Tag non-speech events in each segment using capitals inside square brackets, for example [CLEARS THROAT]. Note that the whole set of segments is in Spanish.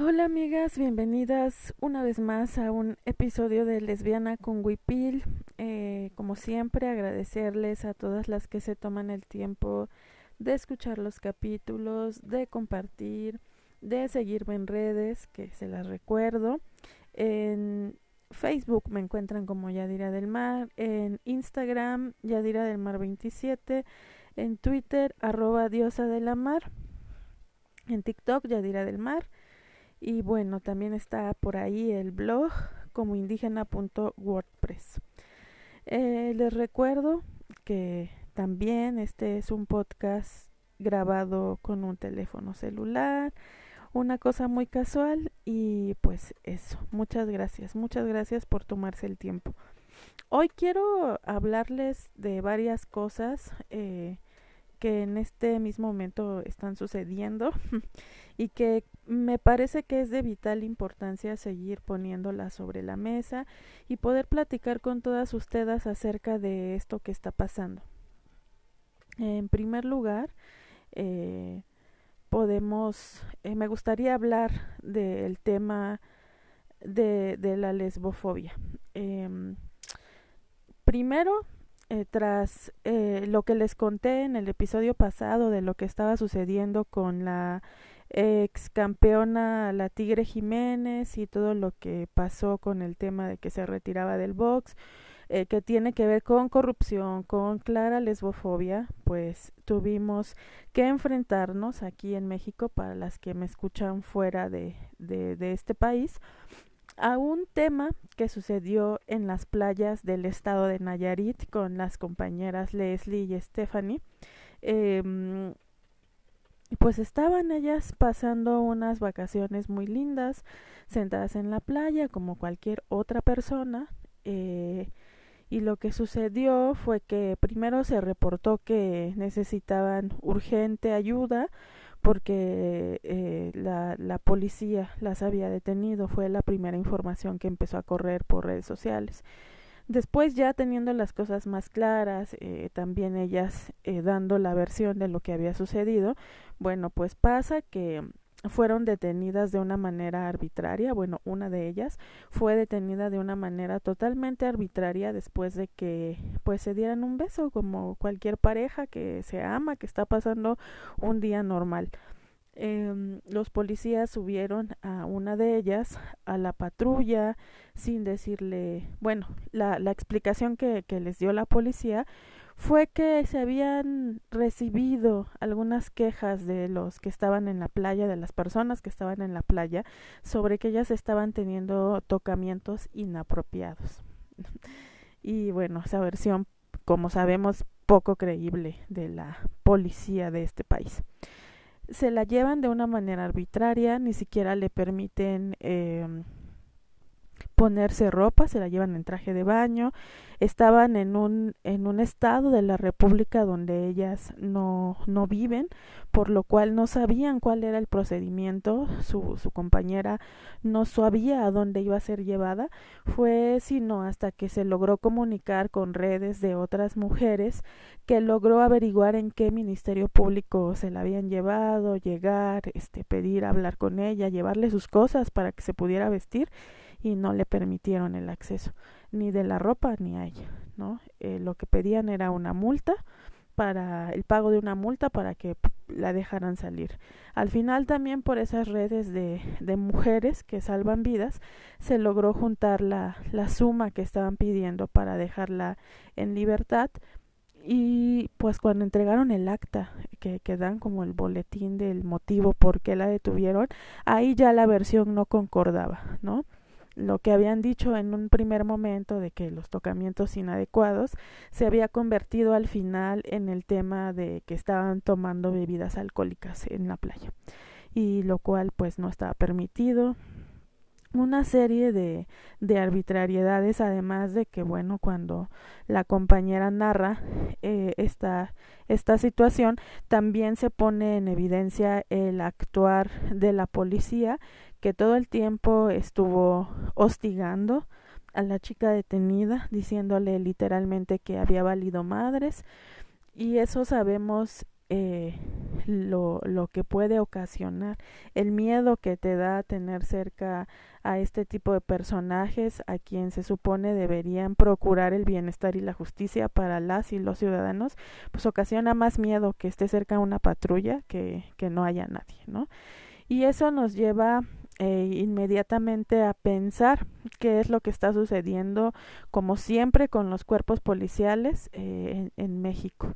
Hola amigas, bienvenidas una vez más a un episodio de Lesbiana con Wipil. Eh, como siempre, agradecerles a todas las que se toman el tiempo de escuchar los capítulos, de compartir, de seguirme en redes, que se las recuerdo. En Facebook me encuentran como Yadira del Mar, en Instagram Yadira del Mar 27, en Twitter arroba diosa de la mar, en TikTok Yadira del Mar y bueno, también está por ahí el blog como indígena.wordpress. Eh, les recuerdo que también este es un podcast grabado con un teléfono celular, una cosa muy casual y pues eso, muchas gracias, muchas gracias por tomarse el tiempo. Hoy quiero hablarles de varias cosas eh, que en este mismo momento están sucediendo [LAUGHS] y que me parece que es de vital importancia seguir poniéndolas sobre la mesa y poder platicar con todas ustedes acerca de esto que está pasando. En primer lugar, eh, podemos, eh, me gustaría hablar del tema de, la lesbofobia. Eh, primero, eh, tras lo que les conté en el episodio pasado de lo que estaba sucediendo con la ex campeona la Tigre Jiménez y todo lo que pasó con el tema de que se retiraba del box, eh, que tiene que ver con corrupción, con clara lesbofobia, pues tuvimos que enfrentarnos aquí en México, para las que me escuchan fuera de, de, este país, a un tema que sucedió en las playas del estado de Nayarit con las compañeras Leslie y Stephanie. Eh, pues estaban ellas pasando unas vacaciones muy lindas, sentadas en la playa como cualquier otra persona. Eh, y lo que sucedió fue que primero se reportó que necesitaban urgente ayuda porque eh, la, la policía las había detenido. Fue la primera información que empezó a correr por redes sociales. Después ya teniendo las cosas más claras, eh, también ellas eh, dando la versión de lo que había sucedido, bueno, pues pasa que fueron detenidas de una manera arbitraria, bueno, una de ellas fue detenida de una manera totalmente arbitraria después de que pues se dieran un beso como cualquier pareja que se ama, que está pasando un día normal. Eh, los policías subieron a una de ellas a la patrulla sin decirle, bueno, la, la explicación que, que les dio la policía fue que se habían recibido algunas quejas de los que estaban en la playa, de las personas que estaban en la playa, sobre que ellas estaban teniendo tocamientos inapropiados. [LAUGHS] y bueno, esa versión, como sabemos, poco creíble de la policía de este país. Se la llevan de una manera arbitraria, ni siquiera le permiten eh, ponerse ropa, se la llevan en traje de baño, estaban en un, en un estado de la República donde ellas no, no viven, por lo cual no sabían cuál era el procedimiento, su, su compañera no sabía a dónde iba a ser llevada, fue sino hasta que se logró comunicar con redes de otras mujeres que logró averiguar en qué ministerio público se la habían llevado, llegar, este, pedir hablar con ella, llevarle sus cosas para que se pudiera vestir y no le permitieron el acceso ni de la ropa ni a ella, ¿no? Eh, lo que pedían era una multa para el pago de una multa para que la dejaran salir. Al final también por esas redes de, de mujeres que salvan vidas se logró juntar la, la suma que estaban pidiendo para dejarla en libertad y pues cuando entregaron el acta que, que dan como el boletín del motivo por qué la detuvieron, ahí ya la versión no concordaba, ¿no? Lo que habían dicho en un primer momento de que los tocamientos inadecuados se había convertido al final en el tema de que estaban tomando bebidas alcohólicas en la playa. Y lo cual pues no estaba permitido. Una serie de, de arbitrariedades además de que bueno cuando la compañera narra eh, esta esta situación también se pone en evidencia el actuar de la policía que todo el tiempo estuvo hostigando a la chica detenida, diciéndole literalmente que había valido madres, y eso sabemos eh, lo, lo que puede ocasionar, el miedo que te da tener cerca a este tipo de personajes a quien se supone deberían procurar el bienestar y la justicia para las y los ciudadanos, pues ocasiona más miedo que esté cerca una patrulla que, que no haya nadie, ¿no? Y eso nos lleva eh, inmediatamente a pensar qué es lo que está sucediendo, como siempre, con los cuerpos policiales eh, en, México.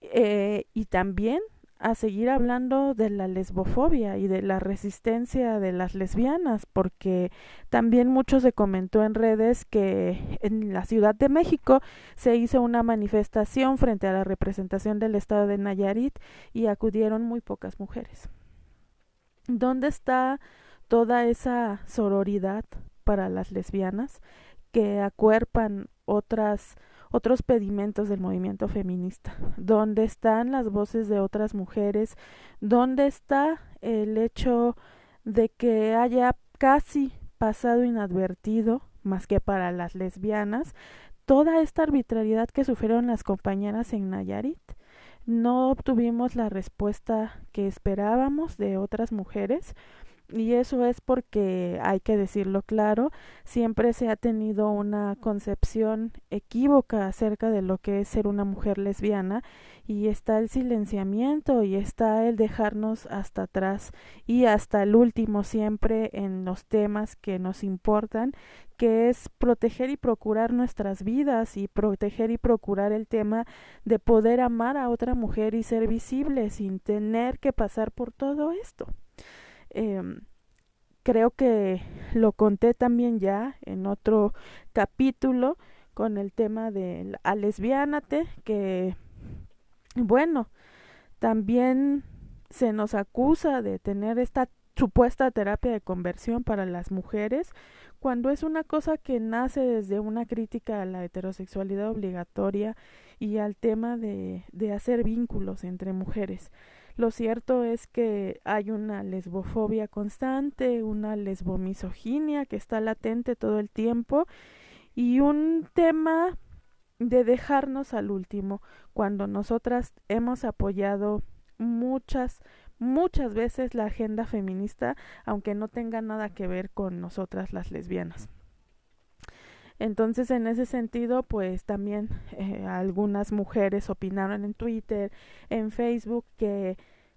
Eh, y también a seguir hablando de la lesbofobia y de la resistencia de las lesbianas, porque también mucho se comentó en redes que en la Ciudad de México se hizo una manifestación frente a la representación del Estado de Nayarit y acudieron muy pocas mujeres. ¿Dónde está toda esa sororidad para las lesbianas que acuerpan otras otros pedimentos del movimiento feminista? ¿Dónde están las voces de otras mujeres? ¿Dónde está el hecho de que haya casi pasado inadvertido, más que para las lesbianas, toda esta arbitrariedad que sufrieron las compañeras en Nayarit? No obtuvimos la respuesta que esperábamos de otras mujeres y eso es porque hay que decirlo claro, siempre se ha tenido una concepción equívoca acerca de lo que es ser una mujer lesbiana y está el silenciamiento y está el dejarnos hasta atrás y hasta el último siempre en los temas que nos importan que es proteger y procurar nuestras vidas y proteger y procurar el tema de poder amar a otra mujer y ser visible sin tener que pasar por todo esto. Em, creo que lo conté también ya en otro capítulo con el tema de a lesbiánate que bueno también se nos acusa de tener esta supuesta terapia de conversión para las mujeres cuando es una cosa que nace desde una crítica a la heterosexualidad obligatoria y al tema de, de hacer vínculos entre mujeres. Lo cierto es que hay una lesbofobia constante, una lesbomisoginia que está latente todo el tiempo y un tema de dejarnos al último cuando nosotras hemos apoyado muchas muchas veces la agenda feminista, aunque no tenga nada que ver con nosotras las lesbianas. Entonces, en ese sentido, pues también eh, algunas mujeres opinaron en Twitter, en Facebook, que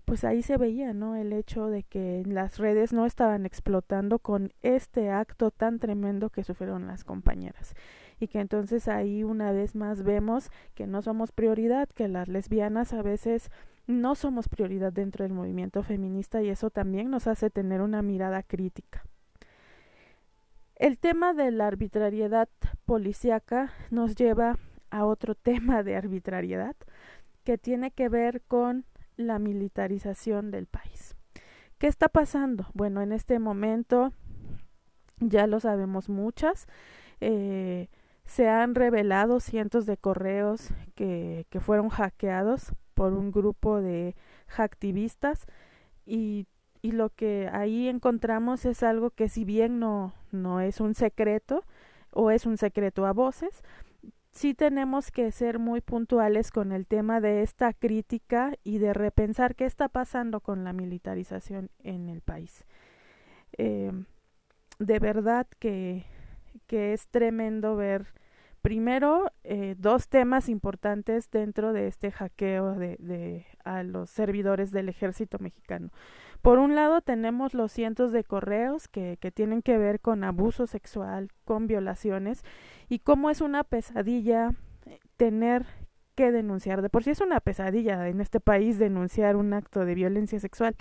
pues ahí se veía, ¿no? El hecho de que las redes no estaban explotando con este acto tan tremendo que sufrieron las compañeras. Y que entonces ahí una vez más vemos que no somos prioridad, que las lesbianas a veces no somos prioridad dentro del movimiento feminista y eso también nos hace tener una mirada crítica. El tema de la arbitrariedad policíaca nos lleva a otro [LAUGHS] tema de arbitrariedad que tiene que ver con la militarización del país. ¿Qué está pasando? Bueno, en este momento ya lo sabemos muchas. Eh, se han revelado cientos de correos que, fueron hackeados por un grupo de hacktivistas y, y lo que ahí encontramos es algo que si bien no, no es un secreto o es un secreto a voces, sí tenemos que ser muy puntuales con el tema de esta crítica y de repensar qué está pasando con la militarización en el país. Eh, de verdad que, que es tremendo ver Primero, eh, dos temas importantes dentro de este hackeo de, de, a los servidores del ejército mexicano. Por un lado, tenemos los cientos de correos que, tienen que ver con abuso sexual, con violaciones, y cómo es una pesadilla eh, tener que denunciar. De por sí es una pesadilla en este país denunciar un acto de violencia sexual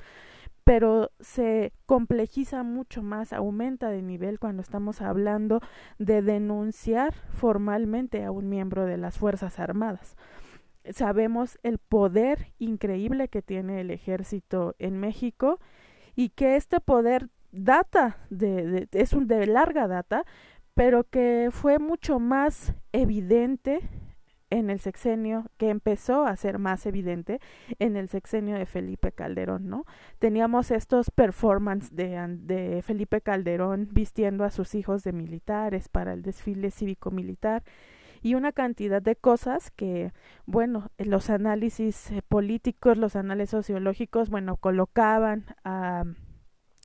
pero se complejiza mucho más, aumenta de nivel cuando estamos hablando de denunciar formalmente a un miembro de las Fuerzas Armadas. Sabemos el poder increíble que tiene el ejército en México y que este poder data de, es un de larga data, pero que fue mucho más evidente en el sexenio que empezó a ser más evidente en el sexenio de Felipe Calderón, ¿no? Teníamos estos performances de, de Felipe Calderón vistiendo a sus hijos de militares para el desfile cívico-militar y una cantidad de cosas que, bueno, los análisis eh, políticos, los análisis sociológicos, bueno, colocaban a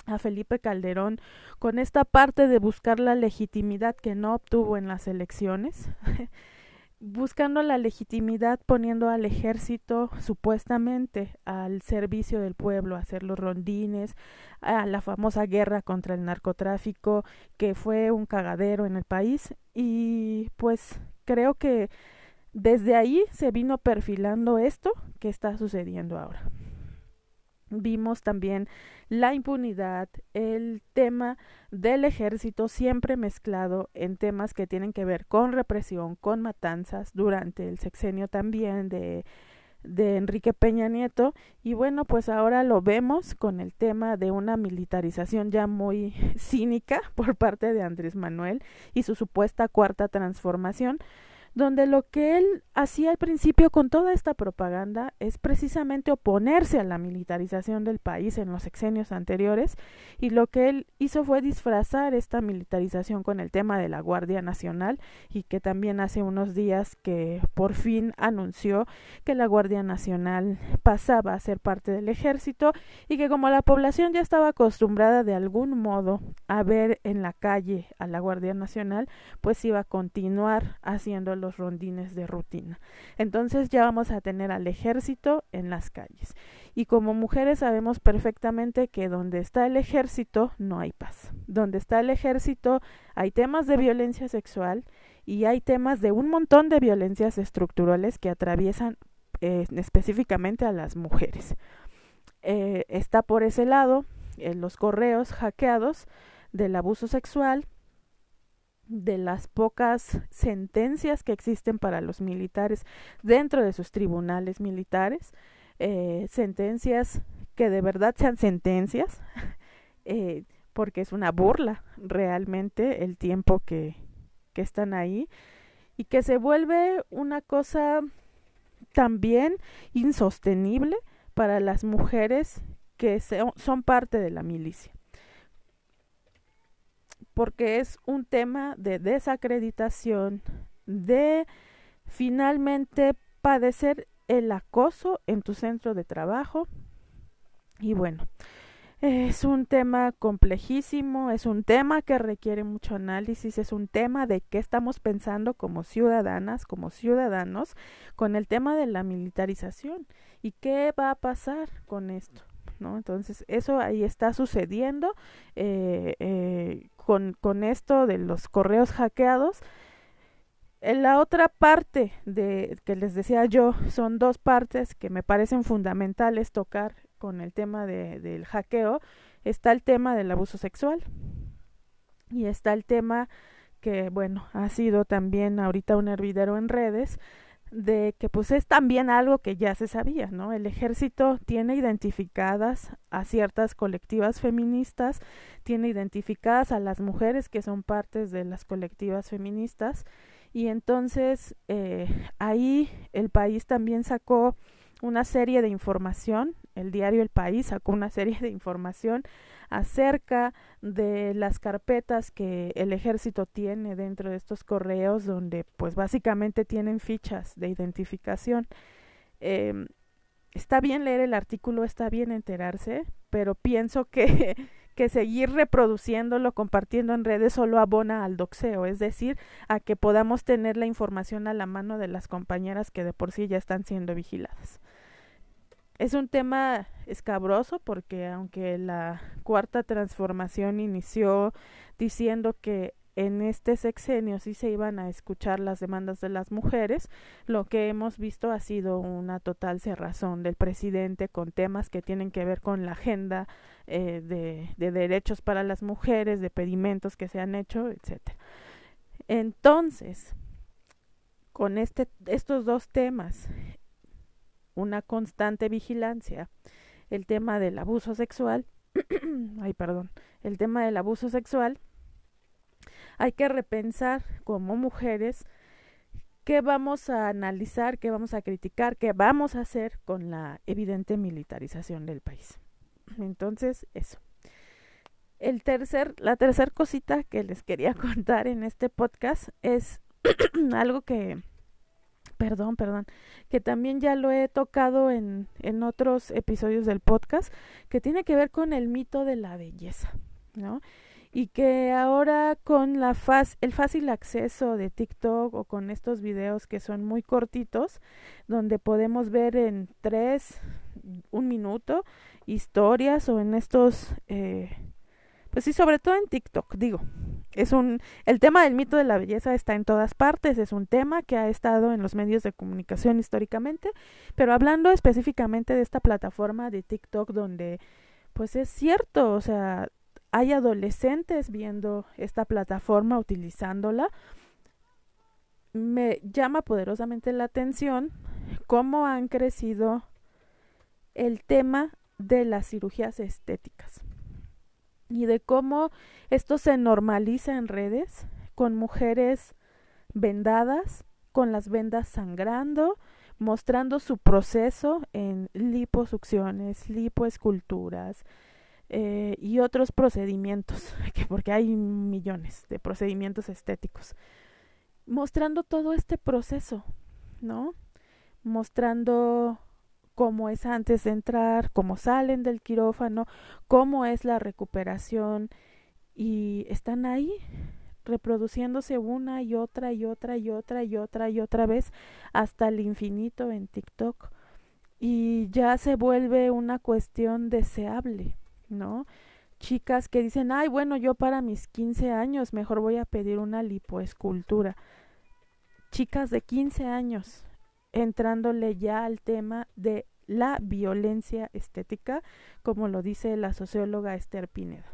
a Felipe Calderón con esta parte de buscar la legitimidad que no obtuvo en las elecciones, [LAUGHS] buscando la legitimidad poniendo al ejército supuestamente al servicio del pueblo, hacer los rondines, a la famosa guerra contra el narcotráfico que fue un cagadero en el país y pues creo que desde ahí se vino perfilando esto que está sucediendo ahora. Vimos también la impunidad, el tema del ejército siempre mezclado en temas que tienen que ver con represión, con matanzas durante el sexenio también de de Enrique Peña Nieto y bueno pues ahora lo vemos con el tema de una militarización ya muy [LAUGHS] cínica por parte de Andrés Manuel y su supuesta cuarta transformación donde lo que él hacía al principio con toda esta propaganda es precisamente oponerse a la militarización del país en los sexenios anteriores y lo que él hizo fue disfrazar esta militarización con el tema de la Guardia Nacional y que también hace unos días que por fin anunció que la Guardia Nacional pasaba a ser parte del ejército y que como la población ya estaba acostumbrada de algún modo a ver en la calle a la Guardia Nacional, pues iba a continuar haciendo los rondines de rutina. Entonces ya vamos a tener al ejército en las calles. Y como mujeres sabemos perfectamente que donde está el ejército no hay paz. Donde está el ejército hay temas de violencia sexual y hay temas de un montón de violencias estructurales que atraviesan eh, específicamente a las mujeres. Eh, está por ese lado los correos hackeados del abuso sexual, de las pocas sentencias que existen para los militares dentro de sus tribunales militares, eh, sentencias que de verdad sean sentencias, [LAUGHS] eh, porque es una burla realmente el tiempo que, que están ahí y que se vuelve una cosa también insostenible para las mujeres que son parte de la milicia porque es un tema de desacreditación, de finalmente padecer el acoso en tu centro de trabajo. Y bueno, es un tema complejísimo, es un tema que requiere mucho análisis, es un tema de qué estamos pensando como ciudadanas, como ciudadanos, con el tema de la militarización y qué va a pasar con esto. ¿no? Entonces, eso ahí está sucediendo. Eh, eh, con, con esto de los correos hackeados. En la otra parte de que les decía yo son dos partes que me parecen fundamentales tocar con el tema de, del hackeo. Está el tema del abuso sexual y está el tema que bueno ha sido también ahorita un hervidero en redes de que pues es también algo que ya se sabía, ¿no? El ejército tiene identificadas a ciertas colectivas feministas, tiene identificadas a las mujeres que son partes de las colectivas feministas y entonces eh, ahí el país también sacó una serie de información, el diario El País sacó una serie de información acerca de las carpetas que el ejército tiene dentro de estos correos donde pues básicamente tienen fichas de identificación. Eh, está bien leer el artículo, está bien enterarse, pero pienso que, [LAUGHS] que seguir reproduciéndolo, compartiendo en redes solo abona al doxeo, es decir, a que podamos tener la información a la mano de las compañeras que de por sí ya están siendo vigiladas. Es un tema escabroso porque aunque la cuarta transformación inició diciendo que en este sexenio sí se iban a escuchar las demandas de las mujeres, lo que hemos visto ha sido una total cerrazón del presidente con temas que tienen que ver con la agenda eh, de, de, derechos para las mujeres, de pedimentos que se han hecho, etcétera. Entonces, con este, estos dos temas una constante vigilancia. El tema del abuso sexual, [CLEARS THROAT] ay, perdón, el tema del abuso sexual, hay que repensar como mujeres qué vamos a analizar, qué vamos a criticar, qué vamos a hacer con la evidente militarización del país. Entonces, eso. El tercer, la tercera cosita que les quería [LAUGHS] contar en este podcast es [CLEARS THROAT] algo que, perdón, perdón, que también ya lo he tocado en, en otros episodios del podcast, que tiene que ver con el mito de la belleza, ¿no? y que ahora con la el fácil acceso de TikTok o con estos videos que son muy cortitos, donde podemos ver en tres, un minuto, historias o en estos, eh, pues sí, sobre todo en TikTok, digo. Es un, el tema del mito de la belleza está en todas partes, es un tema que ha estado en los medios de comunicación históricamente, pero hablando específicamente de esta plataforma de TikTok donde, pues es cierto, o sea, hay adolescentes viendo esta plataforma, utilizándola. Me llama poderosamente la atención cómo han crecido el tema de las cirugías estéticas y de cómo esto se normaliza en redes con mujeres vendadas, con las vendas sangrando, mostrando su proceso en liposucciones, lipoesculturas, eh, y otros procedimientos, [LAUGHS] que porque hay millones de procedimientos estéticos, mostrando todo este proceso, ¿no? Mostrando cómo es antes de entrar, cómo salen del quirófano, cómo es la recuperación y están ahí reproduciéndose una y otra y otra y otra y otra y otra vez hasta el infinito en TikTok y ya se vuelve una cuestión deseable ¿no? Chicas que dicen, ay, bueno, yo para mis 15 años mejor voy a pedir una lipoescultura. Chicas de 15 años entrándole ya al tema de la violencia estética, como lo dice la socióloga Esther Pineda.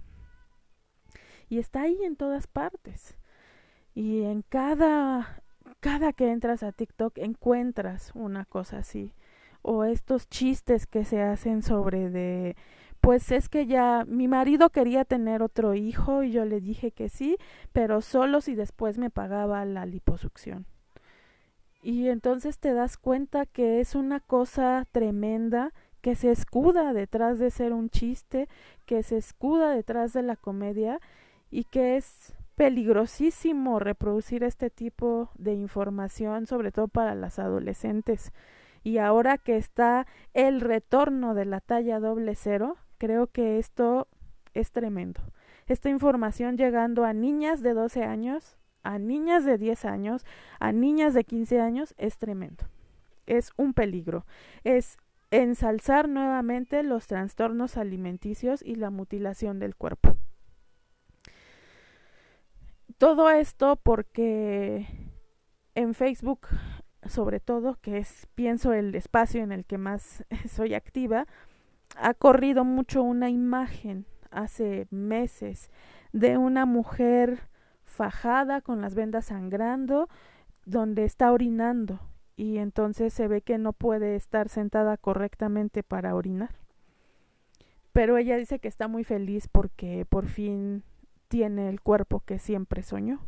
Y está ahí en todas partes. Y en cada cada que entras a TikTok encuentras una cosa así o estos chistes que se hacen sobre de pues es que ya mi marido quería tener otro hijo y yo le dije que sí, pero solo si después me pagaba la liposucción. Y entonces te das cuenta que es una cosa tremenda que se escuda detrás de ser un chiste, que se escuda detrás de la comedia y que es peligrosísimo reproducir este tipo de información, sobre todo para las adolescentes. Y ahora que está el retorno de la talla doble cero, Creo que esto es tremendo. Esta información llegando a niñas de 12 años, a niñas de 10 años, a niñas de 15 años, es tremendo. Es un peligro. Es ensalzar nuevamente los trastornos alimenticios y la mutilación del cuerpo. Todo esto porque en Facebook, sobre todo, que es, pienso, el espacio en el que más [LAUGHS] soy activa, ha corrido mucho una imagen hace meses de una mujer fajada con las vendas sangrando donde está orinando y entonces se ve que no puede estar sentada correctamente para orinar. Pero ella dice que está muy feliz porque por fin tiene el cuerpo que siempre soñó.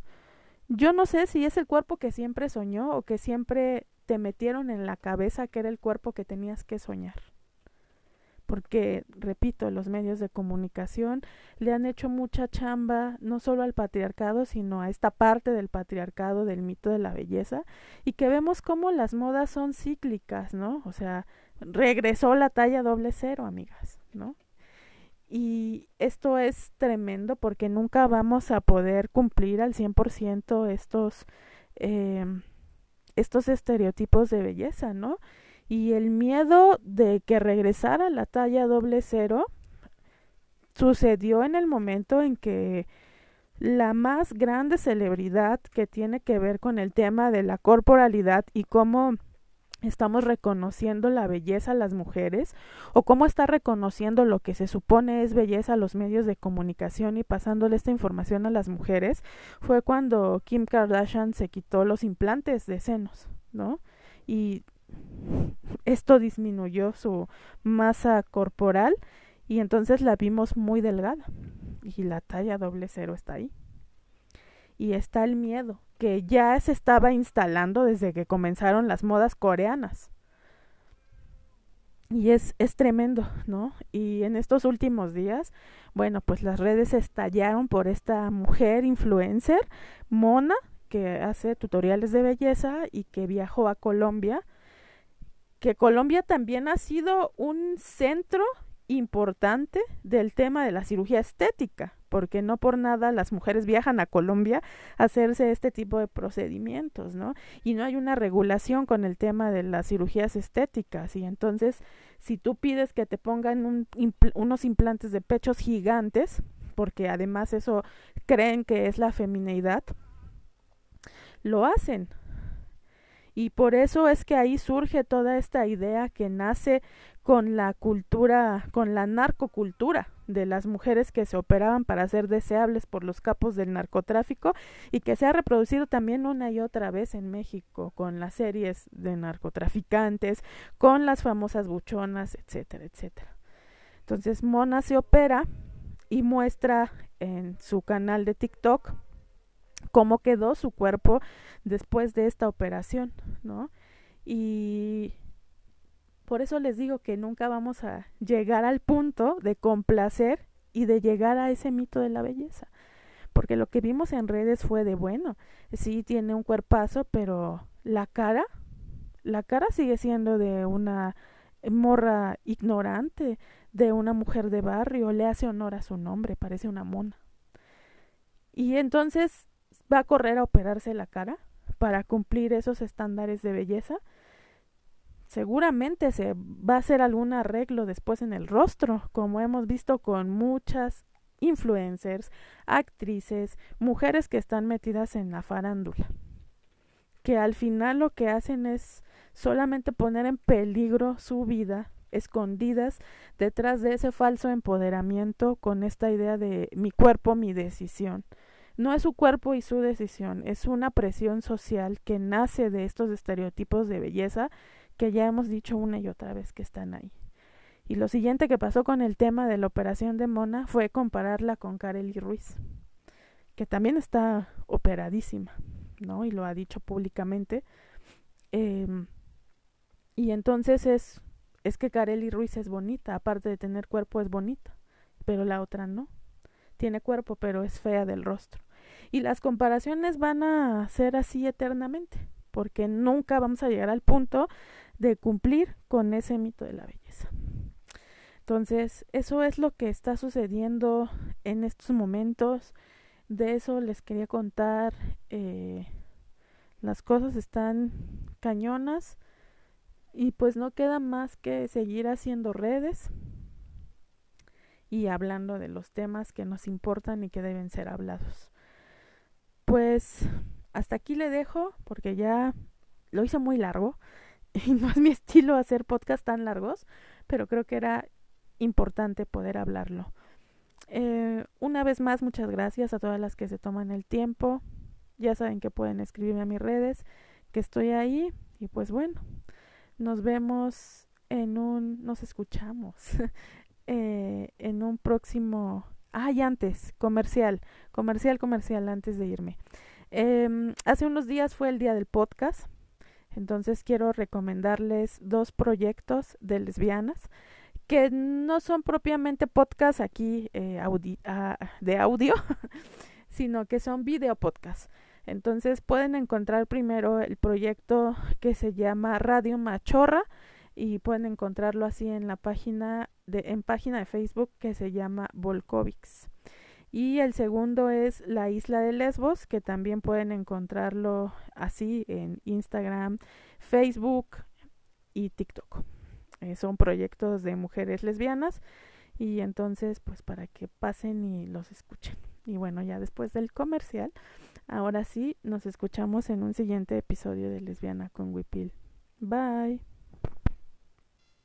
Yo no sé si es el cuerpo que siempre soñó o que siempre te metieron en la cabeza que era el cuerpo que tenías que soñar porque, repito, los medios de comunicación le han hecho mucha chamba no solo al patriarcado, sino a esta parte del patriarcado del mito de la belleza, y que vemos cómo las modas son cíclicas, ¿no? O sea, regresó la talla doble cero, amigas, ¿no? Y esto es tremendo porque nunca vamos a poder cumplir al 100% estos, eh, estos estereotipos de belleza, ¿no? Y el miedo de que regresara la talla doble cero sucedió en el momento en que la más grande celebridad que tiene que ver con el tema de la corporalidad y cómo estamos reconociendo la belleza a las mujeres o cómo está reconociendo lo que se supone es belleza a los medios de comunicación y pasándole esta información a las mujeres fue cuando Kim Kardashian se quitó los implantes de senos, ¿no? Y esto disminuyó su masa corporal y entonces la vimos muy delgada y la talla doble cero está ahí. Y está el miedo, que ya se estaba instalando desde que comenzaron las modas coreanas. Y es, es tremendo, ¿no? Y en estos últimos días, bueno, pues las redes estallaron por esta mujer influencer, mona, que hace tutoriales de belleza y que viajó a Colombia, que Colombia también ha sido un centro importante del tema de la cirugía estética, porque no por nada las mujeres viajan a Colombia a hacerse este tipo de procedimientos, ¿no? Y no hay una regulación con el tema de las cirugías estéticas, y entonces si tú pides que te pongan unos implantes de pechos gigantes, porque además eso creen que es la femineidad, lo hacen, y por eso es que ahí surge toda esta idea que nace con la cultura, con la narcocultura de las mujeres que se operaban para ser deseables por los capos del narcotráfico y que se ha reproducido también una y otra vez en México con las series de narcotraficantes, con las famosas buchonas, etcétera, etcétera. Entonces Mona se opera y muestra en su canal de TikTok cómo quedó su cuerpo después de esta operación, ¿no? Y por eso les digo que nunca vamos a llegar al punto de complacer y de llegar a ese mito de la belleza. Porque lo que vimos en redes fue de bueno, sí tiene un cuerpazo, pero la cara, la cara sigue siendo de una morra ignorante, de una mujer de barrio, le hace honor a su nombre, parece una mona. Y entonces va a correr a operarse la cara para cumplir esos estándares de belleza. Seguramente se va a hacer algún arreglo después en el rostro, como hemos visto con muchas influencers, actrices, mujeres que están metidas en la farándula, que al final lo que hacen es solamente poner en peligro su vida escondidas detrás de ese falso empoderamiento con esta idea de mi cuerpo, mi decisión. No es su cuerpo y su decisión, es una presión social que nace de estos estereotipos de belleza que ya hemos dicho una y otra vez que están ahí. Y lo siguiente que pasó con el tema de la operación de Mona fue compararla con Kareli Ruiz, que también está operadísima, ¿no? Y lo ha dicho públicamente. Em, y entonces es, es que Kareli Ruiz es bonita, aparte de tener cuerpo es bonita, pero la otra no. Tiene cuerpo, pero es fea del rostro. Y las comparaciones van a ser así eternamente, porque nunca vamos a llegar al punto de cumplir con ese mito de la belleza. Entonces, eso es lo que está sucediendo en estos momentos. De eso les quería contar. Eh, las cosas están cañonas y pues no queda más que seguir haciendo redes y hablando de los temas que nos importan y que deben ser hablados pues hasta aquí le dejo porque ya lo hice muy largo [LAUGHS] y no es mi estilo hacer podcast tan largos, pero creo que era importante poder hablarlo. Eh, una vez más, muchas gracias a todas las que se toman el tiempo. Ya saben que pueden escribirme a mis redes, que estoy ahí. Y pues bueno, nos vemos en un, nos escuchamos [LAUGHS] eh, en un próximo Ay, antes, comercial, comercial, comercial, antes de irme. Eh, hace unos días fue el día del podcast, entonces quiero recomendarles dos proyectos de lesbianas que no son propiamente podcast aquí eh, ah, de audio, [LAUGHS] sino que son video podcast. Entonces pueden encontrar primero el proyecto que se llama Radio Machorra y pueden encontrarlo así en la página en página de Facebook que se llama Volkovics. Y el segundo es la isla de Lesbos, que también pueden encontrarlo así en Instagram, Facebook y TikTok. Eh, son proyectos de mujeres lesbianas y entonces pues para que pasen y los escuchen. Y bueno, ya después del comercial, ahora sí nos escuchamos en un siguiente episodio de Lesbiana con Wipil. Bye.